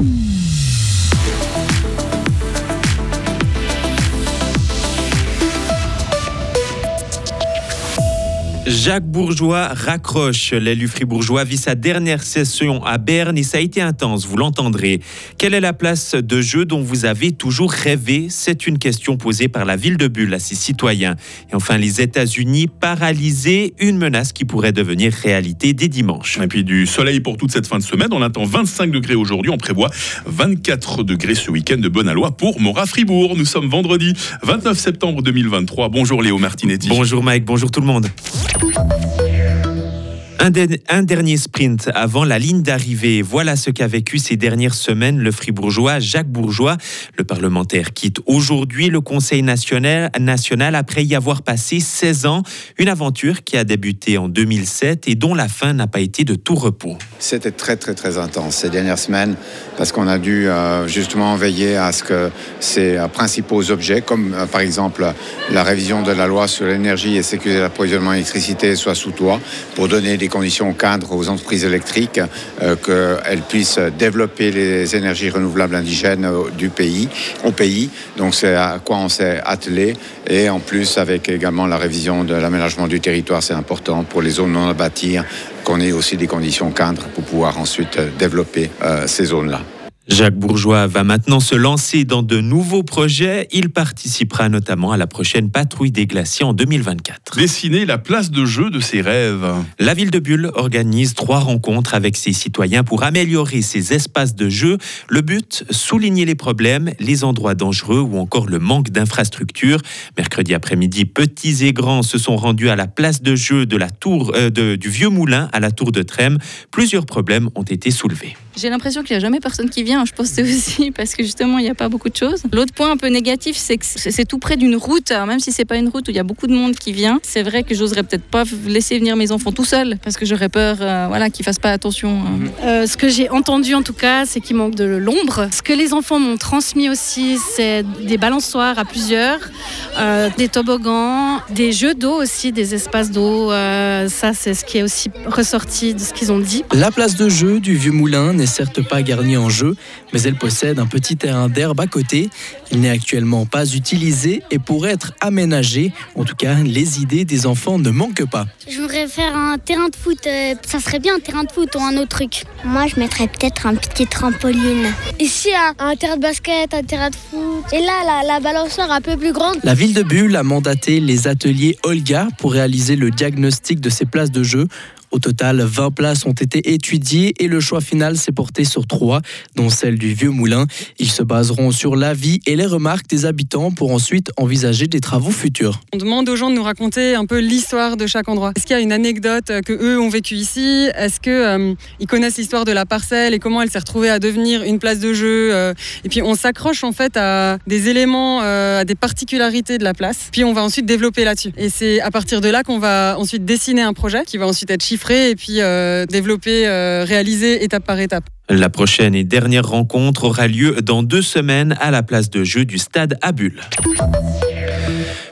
Mm-hmm. Jacques Bourgeois raccroche. L'élu fribourgeois vit sa dernière session à Berne et ça a été intense, vous l'entendrez. Quelle est la place de jeu dont vous avez toujours rêvé? C'est une question posée par la ville de Bulle à ses citoyens. Et enfin, les États-Unis paralysés, une menace qui pourrait devenir réalité dès dimanche. Et puis du soleil pour toute cette fin de semaine. On attend 25 degrés aujourd'hui. On prévoit 24 degrés ce week-end de bonne pour Mora Fribourg. Nous sommes vendredi 29 septembre 2023. Bonjour Léo Martinetti. Bonjour Mike, bonjour tout le monde. Un, dernier sprint avant la ligne d'arrivée. Voilà ce qu'a vécu ces dernières semaines le fribourgeois Jacques Bourgeois. Le parlementaire quitte aujourd'hui le Conseil national, national après y avoir passé 16 ans. Une aventure qui a débuté en 2007 et dont la fin n'a pas été de tout repos. C'était très très très intense ces dernières semaines parce qu'on a dû euh, justement veiller à ce que ces euh, principaux objets, comme euh, par exemple la révision de la loi sur l'énergie et sécurité d'approvisionnement d'électricité, soient sous toit pour donner des conditions cadres aux entreprises électriques, euh, qu'elles puissent développer les énergies renouvelables indigènes du pays, au pays. Donc c'est à quoi on s'est attelé. Et en plus, avec également la révision de l'aménagement du territoire, c'est important pour les zones non à qu'on ait aussi des conditions cadres pour pouvoir ensuite développer euh, ces zones-là. Jacques Bourgeois va maintenant se lancer dans de nouveaux projets. Il participera notamment à la prochaine patrouille des glaciers en 2024. Dessiner la place de jeu de ses rêves. La ville de Bulle organise trois rencontres avec ses citoyens pour améliorer ses espaces de jeu. Le but, souligner les problèmes, les endroits dangereux ou encore le manque d'infrastructures. Mercredi après-midi, petits et grands se sont rendus à la place de jeu de la tour euh, du Vieux Moulin à la tour de Trême. Plusieurs problèmes ont été soulevés. J'ai l'impression qu'il n'y a jamais personne qui vient. Je pense que c'est aussi parce que justement, il n'y a pas beaucoup de choses. L'autre point un peu négatif, c'est que c'est tout près d'une route. Alors même si c'est pas une route où il y a beaucoup de monde qui vient, c'est vrai que j'oserais peut-être pas laisser venir mes enfants tout seuls parce que j'aurais peur euh, voilà, qu'ils fassent pas attention. Hein. Mhm. Euh, ce que j'ai entendu en tout cas, c'est qu'il manque de l'ombre. Ce que les enfants m'ont transmis aussi, c'est des balançoires à plusieurs, euh, des toboggans, des jeux d'eau aussi, des espaces d'eau. ça, c'est ce qui est aussi ressorti de ce qu'ils ont dit. La place de jeu du Vieux Moulin n'est certes pas garnie en jeu, mais elle possède un petit terrain d'herbe à côté. Il n'est actuellement pas utilisé et pourrait être aménagé. En tout cas, les idées des enfants ne manquent pas. Je voudrais faire un terrain de foot. Euh, ça serait bien un terrain de foot ou un autre truc. Moi, je mettrais peut-être un petit trampoline. Ici, un, terrain de basket, un terrain de foot. Et là, la, la balançoire un peu plus grande. La ville de Bulle a mandaté les ateliers Olga pour réaliser le diagnostic de ces places de jeu. Au total, 20 places ont été étudiées et le choix final s'est porté sur trois, dont celle du Vieux Moulin. Ils se baseront sur l'avis et les remarques des habitants pour ensuite envisager des travaux futurs. On demande aux gens de nous raconter un peu l'histoire de chaque endroit. Est-ce qu'il y a une anecdote que eux ont vécu ici? Est-ce qu'ils euh, connaissent l'histoire de la parcelle et comment elle s'est retrouvée à devenir une place de jeu euh? Et puis on s'accroche en fait à des éléments, euh, à des particularités de la place. Puis on va ensuite développer là-dessus. Et c'est à partir de là qu'on va ensuite dessiner un projet qui va ensuite être chiffré et puis euh, développer, euh, réaliser étape par étape. La prochaine et dernière rencontre aura lieu dans deux semaines à la place de jeu du stade à Bulle.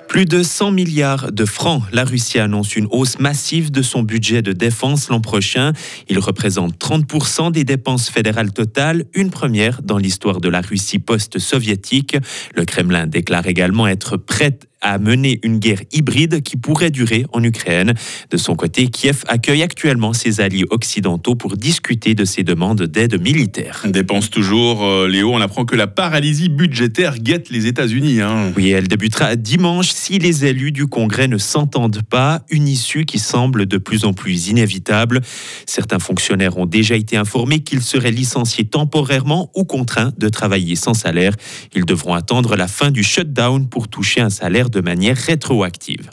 Plus de 100 milliards de francs. La Russie annonce une hausse massive de son budget de défense l'an prochain. Il représente 30% des dépenses fédérales totales, une première dans l'histoire de la Russie post-soviétique. Le Kremlin déclare également être prêt à mener une guerre hybride qui pourrait durer en Ukraine. De son côté, Kiev accueille actuellement ses alliés occidentaux pour discuter de ses demandes d'aide militaire. On dépense toujours, euh, Léo, on apprend que la paralysie budgétaire guette les États-Unis. Hein. Oui, elle débutera dimanche si les élus du Congrès ne s'entendent pas, une issue qui semble de plus en plus inévitable. Certains fonctionnaires ont déjà été informés qu'ils seraient licenciés temporairement ou contraints de travailler sans salaire. Ils devront attendre la fin du shutdown pour toucher un salaire de manière rétroactive.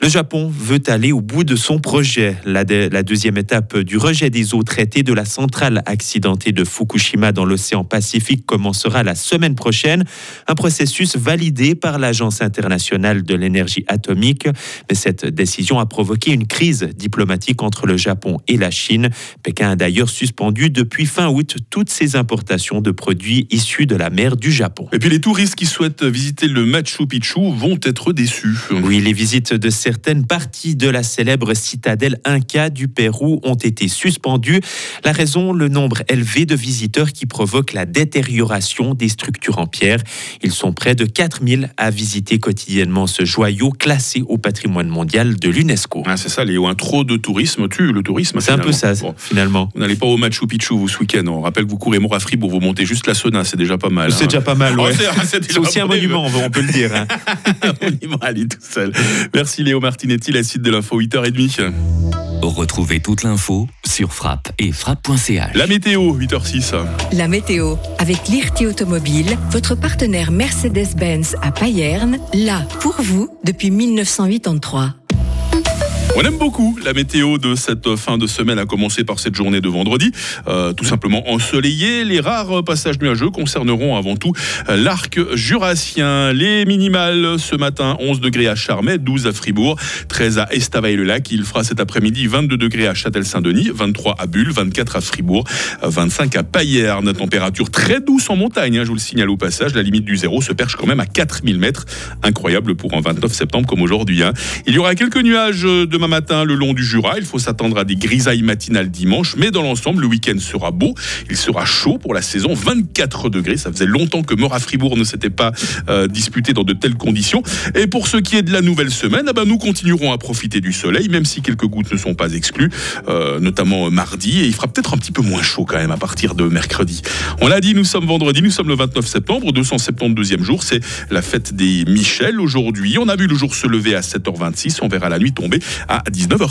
Le Japon veut aller au bout de son projet. La, la, deuxième étape du rejet des eaux traitées de la centrale accidentée de Fukushima dans l'océan Pacifique commencera la semaine prochaine. Un processus validé par l'Agence internationale de l'énergie atomique. Mais cette décision a provoqué une crise diplomatique entre le Japon et la Chine. Pékin a d'ailleurs suspendu depuis fin août toutes ses importations de produits issus de la mer du Japon. Et puis les touristes qui souhaitent visiter le Machu Picchu vont être déçus. Oui, les visites de ces certaines parties de la célèbre citadelle Inca du Pérou ont été suspendues. La raison, le nombre élevé de visiteurs qui provoque la détérioration des structures en pierre. Ils sont près de 4000 à visiter quotidiennement ce joyau classé au patrimoine mondial de l'UNESCO. Ah, c'est ça, Léo. Un trop de tourisme tue le tourisme. C'est un peu ça, Bon. finalement. Vous n'allez pas au Machu Picchu vous ce week-end. On rappelle que vous courez Mont à Fribourg, vous montez juste la Sona, c'est déjà pas mal. C'est hein. déjà pas mal, Oh, ouais. c'est- aussi un monument, on peut le dire. hein. On y va aller tout seul. Merci Léo Martinetti, la site de l'info 8h30. Retrouvez toute l'info sur frappe et frappe.ch. La météo, 8h06. La météo, avec l'IRT Automobile, votre partenaire Mercedes-Benz à Payerne, là pour vous depuis 1983. On aime beaucoup la météo de cette fin de semaine, à commencer par cette journée de vendredi. Euh, tout simplement ensoleillée. Les rares passages nuageux concerneront avant tout euh, l'arc jurassien. Les minimales ce matin, 11 degrés à Charmey, 12 à Fribourg, 13 à Estavayer-le-Lac. Il fera cet après-midi 22 degrés à Châtel-Saint-Denis, 23 à Bulle, 24 à Fribourg, euh, 25 à Payerne. Température très douce en montagne, hein, je vous le signale au passage. La limite du zéro se perche quand même à 4000 mètres. Incroyable pour un 29 septembre comme aujourd'hui. hein. Il y aura quelques nuages euh, demain matin le long du Jura. Il faut s'attendre à des grisailles matinales dimanche, mais dans l'ensemble, le week-end sera beau. Il sera chaud pour la saison, 24 degrés. Ça faisait longtemps que Mort à Fribourg ne s'était pas euh, disputé dans de telles conditions. Et pour ce qui est de la nouvelle semaine, ah ben, nous continuerons à profiter du soleil, même si quelques gouttes ne sont pas exclues, euh, notamment mardi. Et il fera peut-être un petit peu moins chaud quand même à partir de mercredi. On l'a dit, nous sommes vendredi, nous sommes le 29 septembre, 272e jour. C'est la fête des Michel aujourd'hui. On a vu le jour se lever à 7h26. On verra la nuit tomber à 19h.